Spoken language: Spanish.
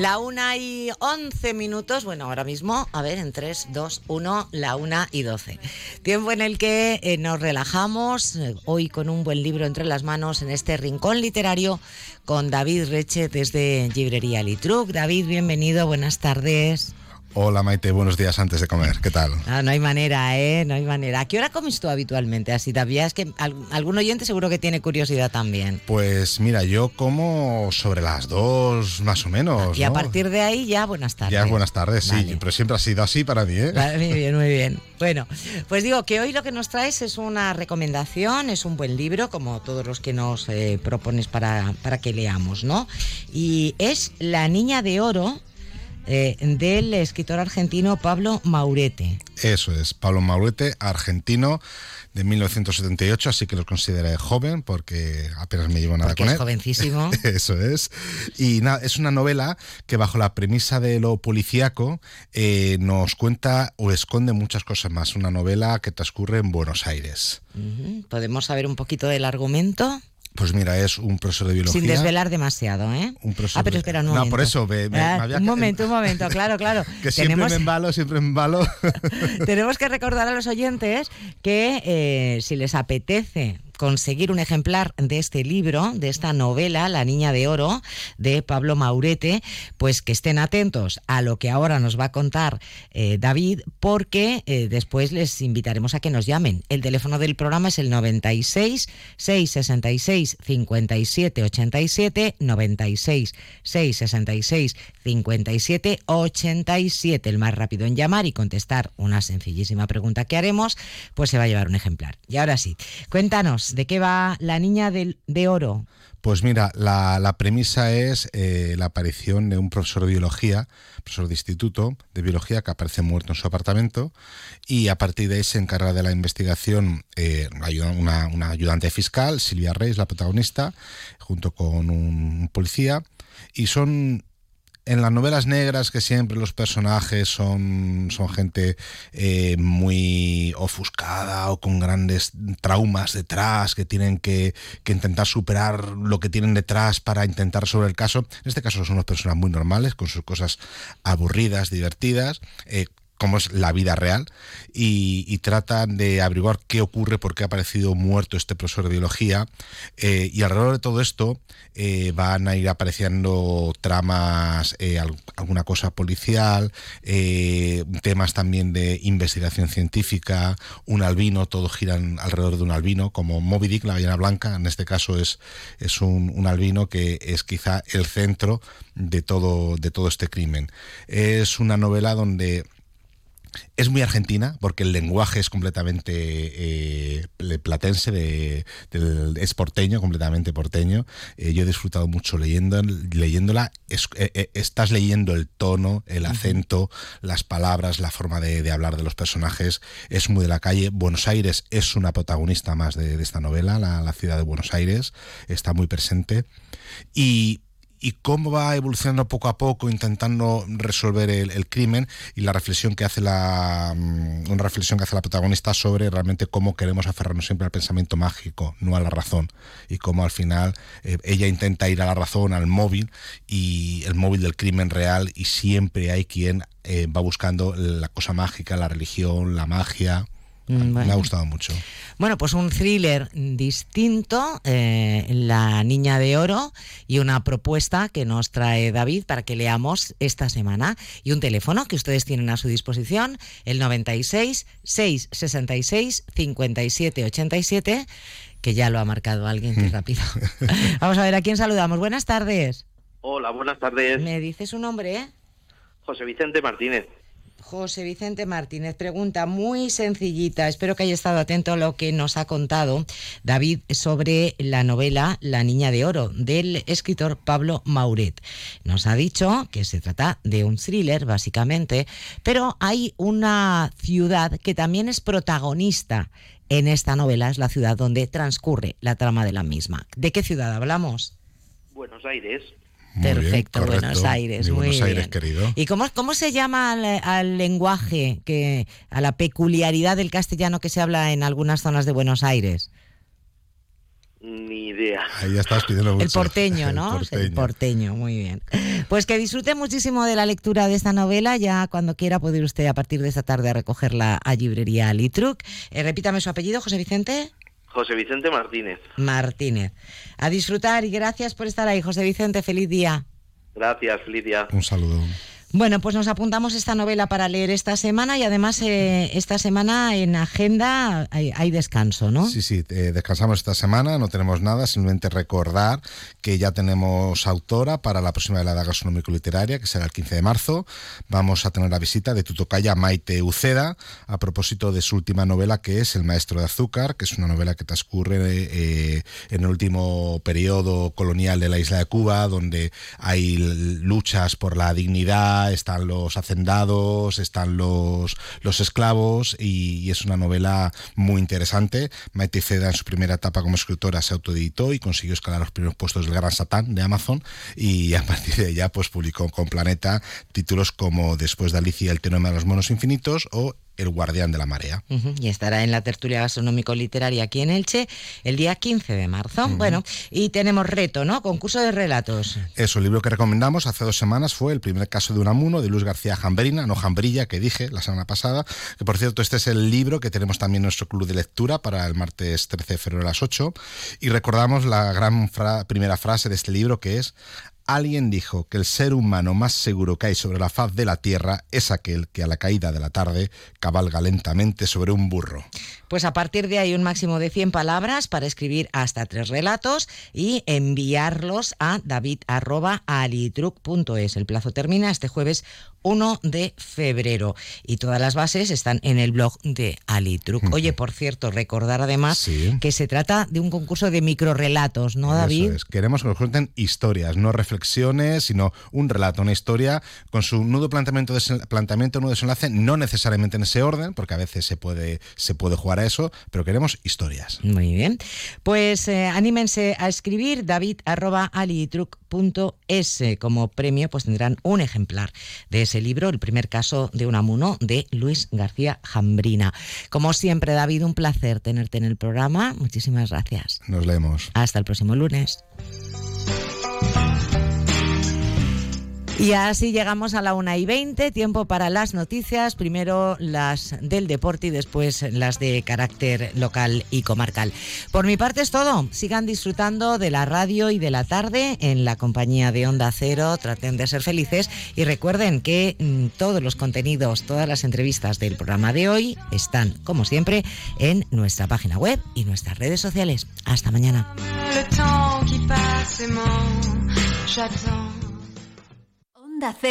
La una y once minutos, bueno, ahora mismo, a ver, en tres, dos, uno, la una y doce. Tiempo en el que eh, nos relajamos, eh, hoy con un buen libro entre las manos en este rincón literario con David Reche desde Librería Litruc. David, bienvenido, buenas tardes. Hola Maite, buenos días antes de comer, ¿qué tal? Ah, no hay manera, ¿eh? No hay manera. ¿A qué hora comes tú habitualmente? Así todavía es que algún oyente seguro que tiene curiosidad también. Pues mira, yo como sobre las dos más o menos. Y a partir de ahí ya buenas tardes. Ya buenas tardes, sí, pero siempre ha sido así para mí, ¿eh? muy bien, muy bien. Bueno, pues digo que hoy lo que nos traes es una recomendación, es un buen libro, como todos los que nos eh, propones para, para que leamos, ¿no? Y es La Niña de Oro eh, del escritor argentino Pablo Maurete. Eso es, Pablo Maurete, argentino de 1978, así que lo consideré joven porque apenas me llevo nada con es él. jovencísimo. Eso es. Y nada, es una novela que bajo la premisa de lo policíaco eh, nos cuenta o esconde muchas cosas más. Una novela que transcurre en Buenos Aires. ¿Podemos saber un poquito del argumento? Pues mira, es un profesor de biología. Sin desvelar demasiado, ¿eh? Un profesor ah, pero espera un momento. No, por eso. Me, ah, un momento, un momento, claro, claro. que siempre me embalo, siempre me embalo. Tenemos que recordar a los oyentes que eh, si les apetece conseguir un ejemplar de este libro, de esta novela, La Niña de Oro, de Pablo Maurete, pues que estén atentos a lo que ahora nos va a contar eh, David, porque eh, después les invitaremos a que nos llamen. El teléfono del programa es el 96 666 57 87, 96 666 57 87. El más rápido en llamar y contestar una sencillísima pregunta que haremos, pues se va a llevar un ejemplar. Y ahora sí, cuéntanos ¿De qué va La Niña de, Oro? Pues mira, la, premisa es eh, la aparición de un profesor de biología, profesor de instituto de biología que aparece muerto en su apartamento y a partir de ahí se encarga de la investigación eh, una, ayudante fiscal, Silvia Reis, la protagonista, junto con un policía y son en las novelas negras que siempre los personajes son, son gente eh, muy ofuscada o con grandes traumas detrás que tienen que, intentar superar lo que tienen detrás para intentar sobre el caso. En este caso son unas personas muy normales, con sus cosas aburridas, divertidas, eh, como es la vida real y, tratan de averiguar qué ocurre, por qué ha aparecido muerto este profesor de biología eh, y alrededor de todo esto eh, van a ir apareciendo tramas, eh, alguna cosa policial, temas también de investigación científica, un albino, todo giran alrededor de un albino, como Moby Dick, la ballena blanca, en este caso es, es un, un albino que es quizá el centro de todo, de todo este crimen. Es una novela donde es muy argentina porque el lenguaje es completamente eh, platense, de, es porteño, completamente porteño. Eh, yo he disfrutado mucho leyendo, leyéndola. Eh, estás leyendo el tono, el acento, las palabras, la forma de, hablar de los personajes. Es muy de la calle. Buenos Aires es una protagonista más de, esta novela, la, la ciudad de Buenos Aires. Está muy presente. Y y cómo va evolucionando poco a poco intentando resolver el, crimen y la reflexión que hace la mm, una reflexión que hace la protagonista sobre realmente cómo queremos aferrarnos siempre al pensamiento mágico, no a la razón y cómo al final eh, ella intenta ir a la razón, al móvil y el móvil del crimen real y siempre hay quien eh, va buscando la cosa mágica, la religión, la magia. Mm, Me ha gustado mucho. Bueno, pues un thriller distinto, eh, La Niña de Oro, y una propuesta que nos trae David para que leamos esta semana. Y un teléfono que ustedes tienen a su disposición, el 96 666 57 87, que ya lo ha marcado alguien, qué mm. rápido. Vamos a ver a quién saludamos. Buenas tardes. Hola, buenas tardes. ¿Me dice su nombre? Eh? José Vicente Martínez. José Vicente Martínez, pregunta muy sencillita, espero que haya estado atento a lo que nos ha contado David sobre la novela La Niña de Oro del escritor Pablo Mauret. Nos ha dicho que se trata de un thriller, básicamente, pero hay una ciudad que también es protagonista en esta novela, es la ciudad donde transcurre la trama de la misma. ¿De qué ciudad hablamos? Buenos Aires. Perfecto, Buenos Aires, muy Buenos Aires, querido. ¿Y cómo, cómo se llama al, lenguaje, que, a la peculiaridad del castellano que se habla en algunas zonas de Buenos Aires? Ni idea. Ahí ya estás pidiendo mucho. El porteño, ¿no? El porteño. El porteño, muy bien. Pues que disfrute muchísimo de la lectura de esta novela. Ya cuando quiera puede ir usted a partir de esta tarde a recogerla a librería Litruc. Eh, repítame su apellido, José Vicente. José Vicente Martínez. Martínez. A disfrutar y gracias por estar ahí, José Vicente. Feliz día. Gracias, Lidia. Un saludo. Bueno, pues nos apuntamos esta novela para leer esta semana y además eh, esta semana en agenda hay, hay descanso, ¿no? Sí, sí, eh, descansamos esta semana, no tenemos nada, simplemente recordar que ya tenemos autora para la próxima velada gastronómico-literaria, que será el 15 de marzo. Vamos a tener la visita de Tutocaya Maite Uceda a propósito de su última novela, que es El Maestro de Azúcar, que es una novela que transcurre eh, en el último periodo colonial de la isla de Cuba, donde hay luchas por la dignidad están los hacendados, están los, los esclavos y, es una novela muy interesante. Maite Ceda en su primera etapa como escritora se autoeditó y consiguió escalar los primeros puestos del Gran Satán de Amazon y a partir de ella pues publicó con Planeta títulos como Después de Alicia el teorema de los monos infinitos o el guardián de la marea. Uh -huh. Y estará en la tertulia gastronómico-literaria aquí en Elche el día 15 de marzo. Uh -huh. Bueno, y tenemos reto, ¿no? Concurso de relatos. Eso, el libro que recomendamos hace dos semanas fue El primer caso de Unamuno, de Luis García Jambrina, no Jambrilla, que dije la semana pasada. Que por cierto, este es el libro que tenemos también en nuestro club de lectura para el martes 13 de febrero a las 8. Y recordamos la gran fra primera frase de este libro que es Alguien dijo que el ser humano más seguro que hay sobre la faz de la Tierra es aquel que a la caída de la tarde cabalga lentamente sobre un burro. Pues a partir de ahí un máximo de 100 palabras para escribir hasta tres relatos y enviarlos a david.alitruc.es. El plazo termina este jueves 1 de febrero y todas las bases están en el blog de Alitruc. Oye, por cierto, recordar además sí. que se trata de un concurso de microrelatos, ¿no, David? Eso es. Queremos que nos cuenten historias, no reflexiones, sino un relato, una historia con su nudo planteamiento, planteamiento nudo desenlace, no necesariamente en ese orden, porque a veces se puede, se puede jugar a eso, pero queremos historias. Muy bien. Pues eh, anímense a escribir david.alitruc.es. Como premio, pues tendrán un ejemplar de ese libro, El primer caso de Unamuno, de Luis García Jambrina. Como siempre, David, un placer tenerte en el programa. Muchísimas gracias. Nos leemos. Hasta el próximo lunes. Y así llegamos a la una y 20, tiempo para las noticias, primero las del deporte y después las de carácter local y comarcal. Por mi parte es todo, sigan disfrutando de la radio y de la tarde en la compañía de Onda Cero, traten de ser felices y recuerden que mmm, todos los contenidos, todas las entrevistas del programa de hoy están, como siempre, en nuestra página web y nuestras redes sociales. Hasta mañana. Onda Cero.